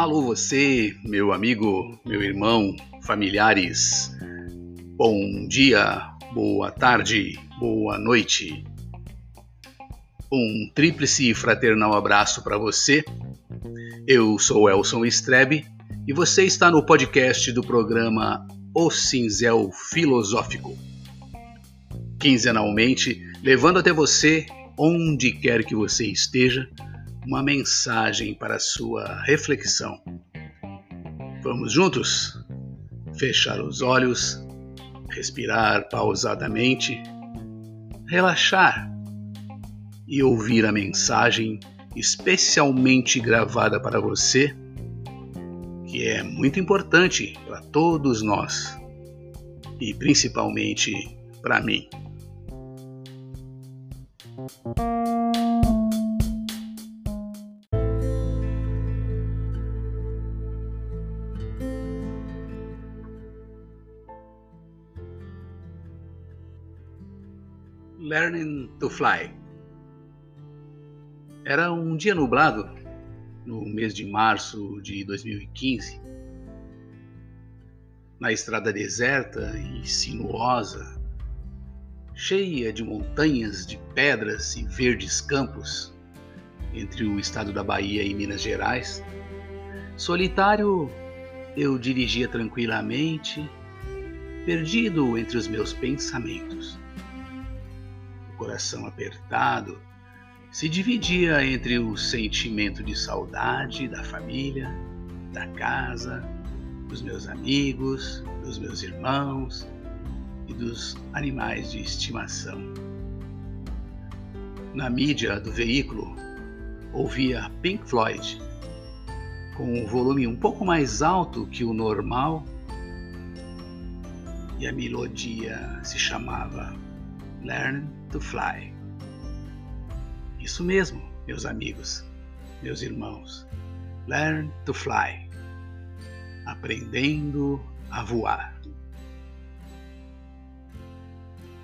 Alô você, meu amigo, meu irmão, familiares. Bom dia, boa tarde, boa noite. Um tríplice fraternal abraço para você. Eu sou Elson Strebe e você está no podcast do programa O Cinzel Filosófico. Quinzenalmente, levando até você, onde quer que você esteja, uma mensagem para sua reflexão. Vamos juntos? Fechar os olhos, respirar pausadamente, relaxar e ouvir a mensagem especialmente gravada para você, que é muito importante para todos nós e principalmente para mim. Learning to Fly. Era um dia nublado, no mês de março de 2015. Na estrada deserta e sinuosa, cheia de montanhas de pedras e verdes campos, entre o estado da Bahia e Minas Gerais, solitário, eu dirigia tranquilamente, perdido entre os meus pensamentos coração apertado, se dividia entre o sentimento de saudade da família, da casa, dos meus amigos, dos meus irmãos e dos animais de estimação. Na mídia do veículo, ouvia Pink Floyd, com um volume um pouco mais alto que o normal, e a melodia se chamava Learn to Fly. Isso mesmo, meus amigos, meus irmãos. Learn to Fly. Aprendendo a voar.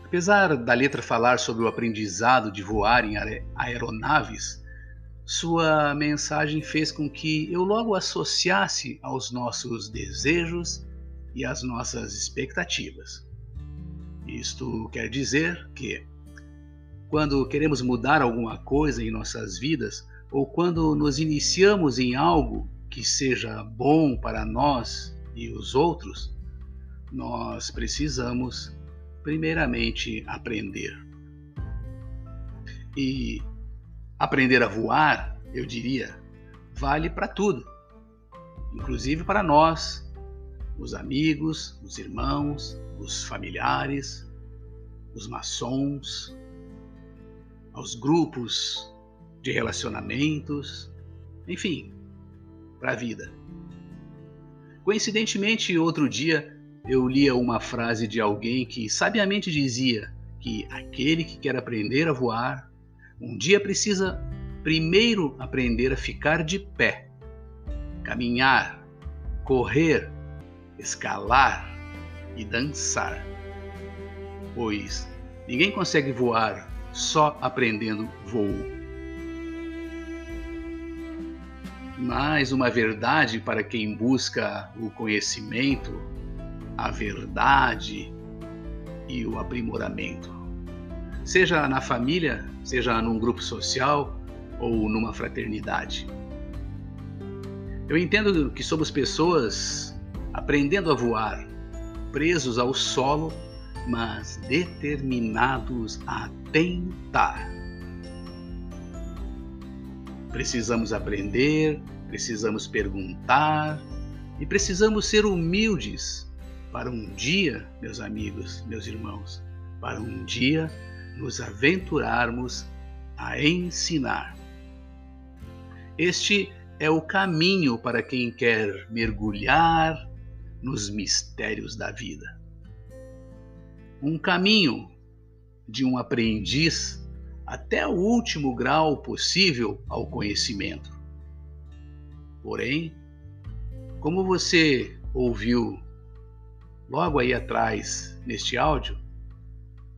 Apesar da letra falar sobre o aprendizado de voar em aeronaves, sua mensagem fez com que eu logo associasse aos nossos desejos e às nossas expectativas. Isto quer dizer que, quando queremos mudar alguma coisa em nossas vidas, ou quando nos iniciamos em algo que seja bom para nós e os outros, nós precisamos, primeiramente, aprender. E aprender a voar, eu diria, vale para tudo, inclusive para nós, os amigos, os irmãos, os familiares, os maçons, aos grupos de relacionamentos, enfim, para a vida. Coincidentemente, outro dia eu lia uma frase de alguém que sabiamente dizia que aquele que quer aprender a voar, um dia precisa primeiro aprender a ficar de pé, caminhar, correr, escalar e dançar. Pois ninguém consegue voar só aprendendo voo. Mais uma verdade para quem busca o conhecimento, a verdade e o aprimoramento. Seja na família, seja num grupo social ou numa fraternidade. Eu entendo que somos pessoas aprendendo a voar, presos ao solo, mas determinados a tentar. Precisamos aprender, precisamos perguntar e precisamos ser humildes para um dia, meus amigos, meus irmãos, para um dia nos aventurarmos a ensinar. Este é o caminho para quem quer mergulhar nos mistérios da vida. Um caminho de um aprendiz até o último grau possível ao conhecimento. Porém, como você ouviu logo aí atrás neste áudio,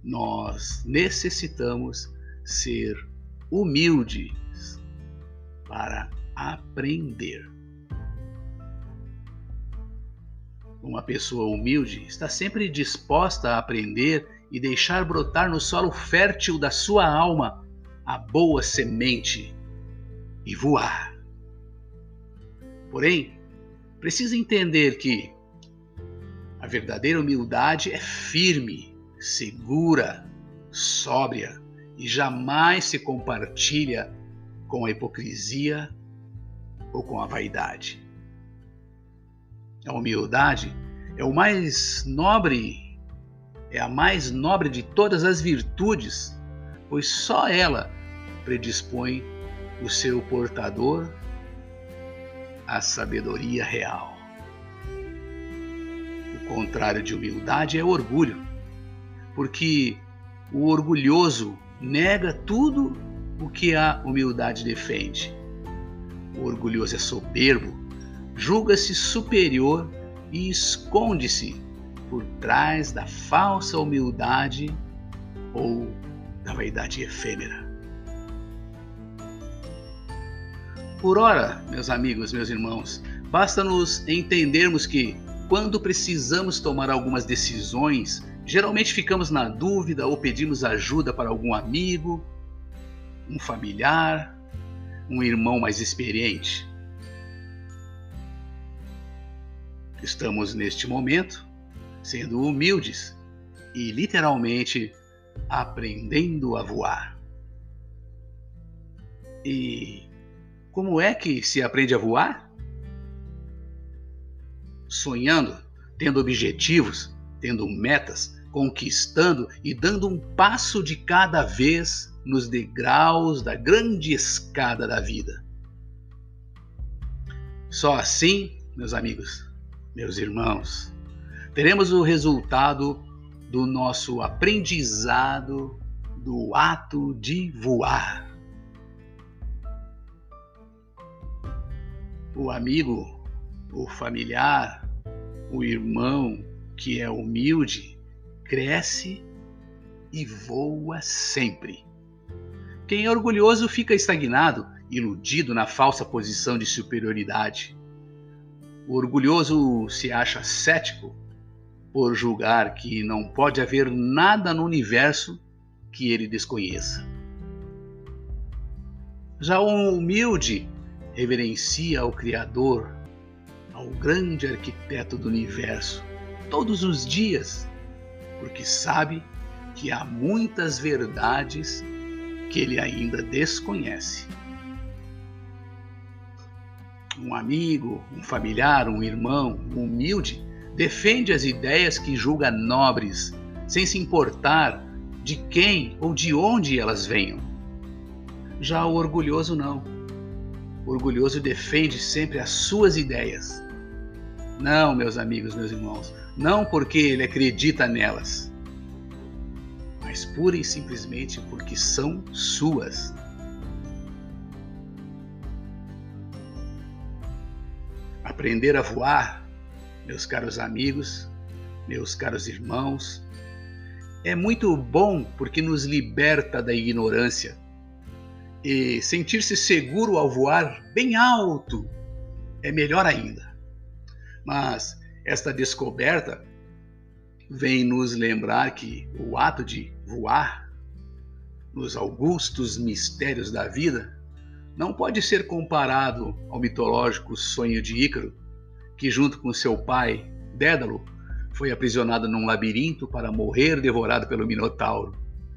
nós necessitamos ser humildes para aprender. Uma pessoa humilde está sempre disposta a aprender e deixar brotar no solo fértil da sua alma a boa semente e voar. Porém, precisa entender que a verdadeira humildade é firme, segura, sóbria e jamais se compartilha com a hipocrisia ou com a vaidade. A humildade é o mais nobre, é a mais nobre de todas as virtudes, pois só ela predispõe o seu portador à sabedoria real. O contrário de humildade é orgulho, porque o orgulhoso nega tudo o que a humildade defende. O orgulhoso é soberbo, julga-se superior e esconde-se por trás da falsa humildade ou da vaidade efêmera. Por ora, meus amigos, meus irmãos, basta nos entendermos que, quando precisamos tomar algumas decisões, geralmente ficamos na dúvida ou pedimos ajuda para algum amigo, um familiar, um irmão mais experiente. Estamos neste momento sendo humildes e literalmente aprendendo a voar. E como é que se aprende a voar? Sonhando, tendo objetivos, tendo metas, conquistando e dando um passo de cada vez nos degraus da grande escada da vida. Só assim, meus amigos, meus irmãos, teremos o resultado do nosso aprendizado do ato de voar. o amigo, o familiar, o irmão que é humilde, cresce e voa sempre. Quem é orgulhoso fica estagnado, iludido na falsa posição de superioridade. O orgulhoso se acha cético por julgar que não pode haver nada no universo que ele desconheça. Já o humilde reverencia ao Criador, ao grande arquiteto do universo, todos os dias, porque sabe que há muitas verdades que ele ainda desconhece. Um amigo, um familiar, um irmão, um humilde, defende as ideias que julga nobres, sem se importar de quem ou de onde elas venham. Já o orgulhoso não orgulhoso defende sempre as suas ideias. Não, meus amigos, meus irmãos, não porque ele acredita nelas, mas pura e simplesmente porque são suas. Aprender a voar, meus caros amigos, meus caros irmãos, é muito bom porque nos liberta da ignorância e sentir-se seguro ao voar bem alto é melhor ainda. Mas esta descoberta vem nos lembrar que o ato de voar nos augustos mistérios da vida não pode ser comparado ao mitológico sonho de Ícaro, que junto com seu pai, Dédalo, foi aprisionado num labirinto para morrer devorado pelo Minotauro.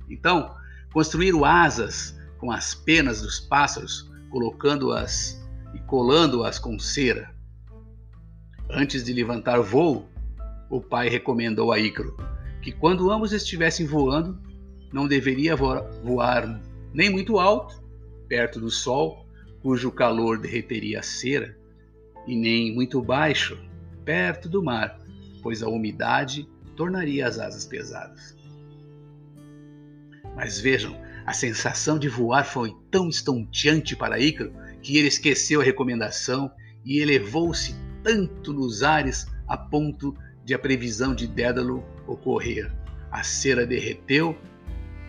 Então, construir asas com as penas dos pássaros, colocando-as e colando-as com cera. Antes de levantar voo, o pai recomendou a Ícaro que quando ambos estivessem voando, não deveria voar nem muito alto, perto do sol, cujo calor derreteria a cera, e nem muito baixo, perto do mar, pois a umidade tornaria as asas pesadas. Mas vejam a sensação de voar foi tão estonteante para Ícaro que ele esqueceu a recomendação e elevou-se tanto nos ares a ponto de a previsão de Dédalo ocorrer. A cera derreteu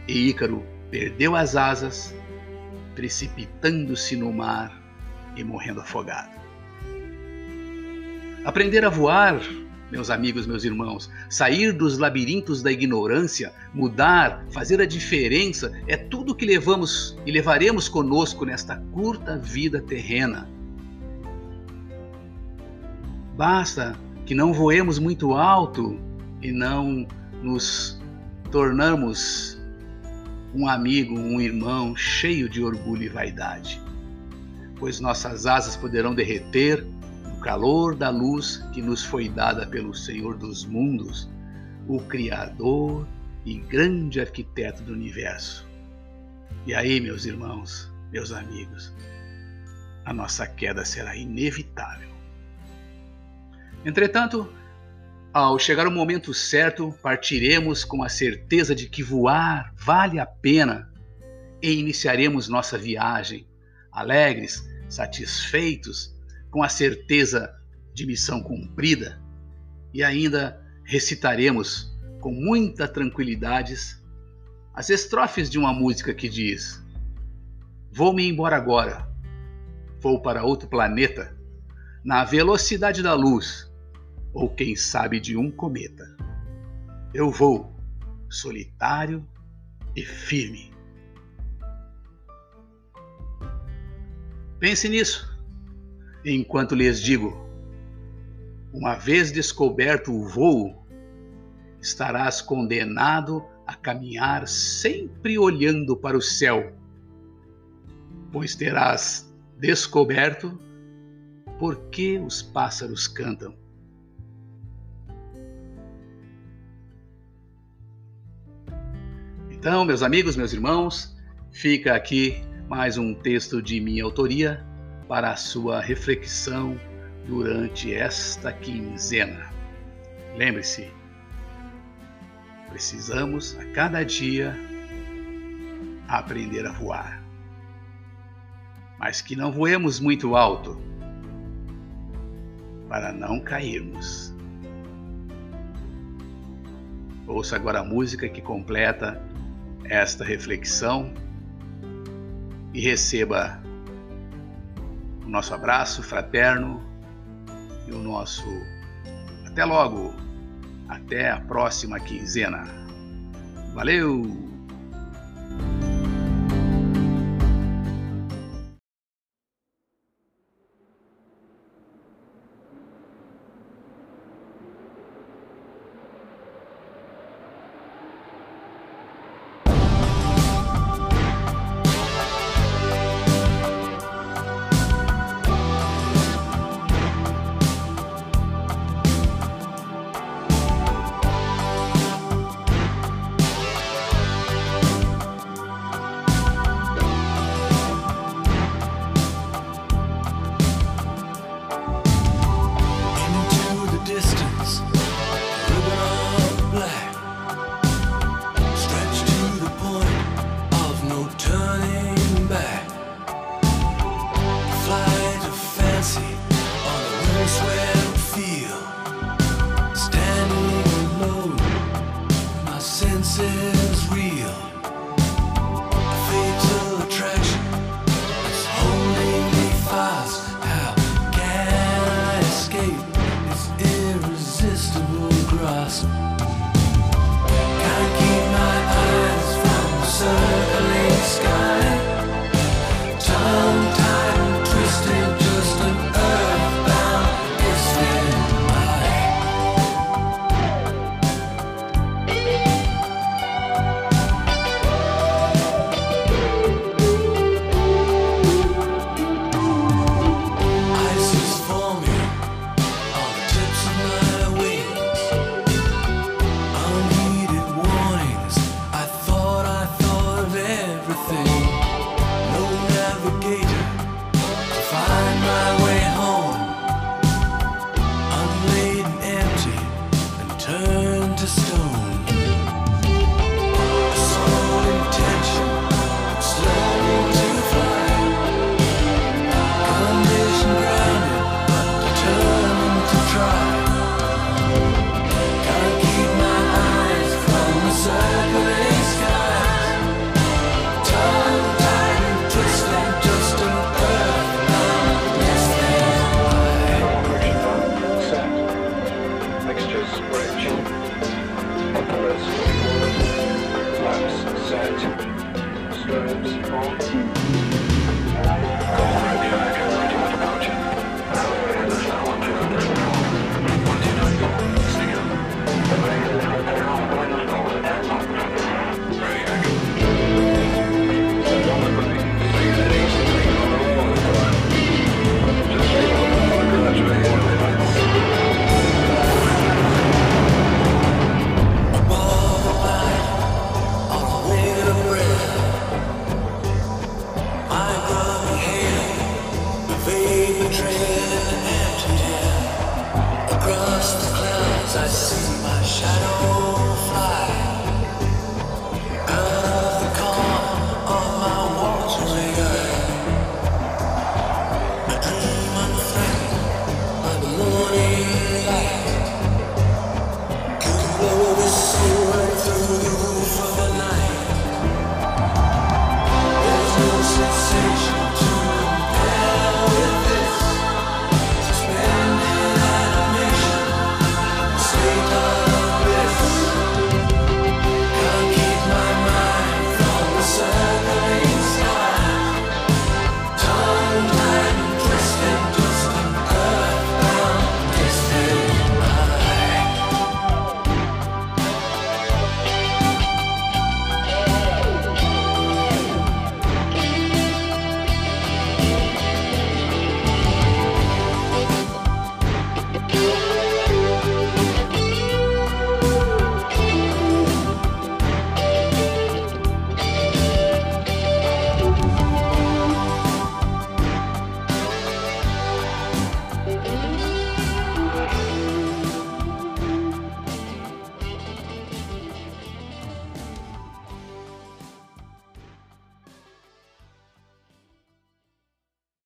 e Ícaro perdeu as asas, precipitando-se no mar e morrendo afogado. Aprender a voar meus amigos, meus irmãos. Sair dos labirintos da ignorância, mudar, fazer a diferença é tudo que levamos e levaremos conosco nesta curta vida terrena. Basta que não voemos muito alto e não nos tornamos um amigo, um irmão cheio de orgulho e vaidade, pois nossas asas poderão derreter no calor da luz que nos foi dada pelo Senhor dos mundos, o Criador e grande arquiteto do universo. E aí, meus irmãos, meus amigos, a nossa queda será inevitável. Entretanto, ao chegar o momento certo, partiremos com a certeza de que voar vale a pena e iniciaremos nossa viagem, alegres, satisfeitos, com a certeza de missão cumprida. E ainda recitaremos com muita tranquilidade as estrofes de uma música que diz: Vou-me embora agora, vou para outro planeta, na velocidade da luz ou quem sabe de um cometa. Eu vou, solitário e firme. Pense nisso, enquanto lhes digo: uma vez descoberto o voo, estarás condenado a caminhar sempre olhando para o céu, pois terás descoberto por que os pássaros cantam. Então, meus amigos, meus irmãos, fica aqui mais um texto de minha autoria para a sua reflexão durante esta quinzena. Lembre-se, precisamos a cada dia aprender a voar. Mas que não voemos muito alto para não cairmos. Ouça agora a música que completa esta reflexão e receba o nosso abraço fraterno e o nosso até logo, até a próxima quinzena. Valeu! lights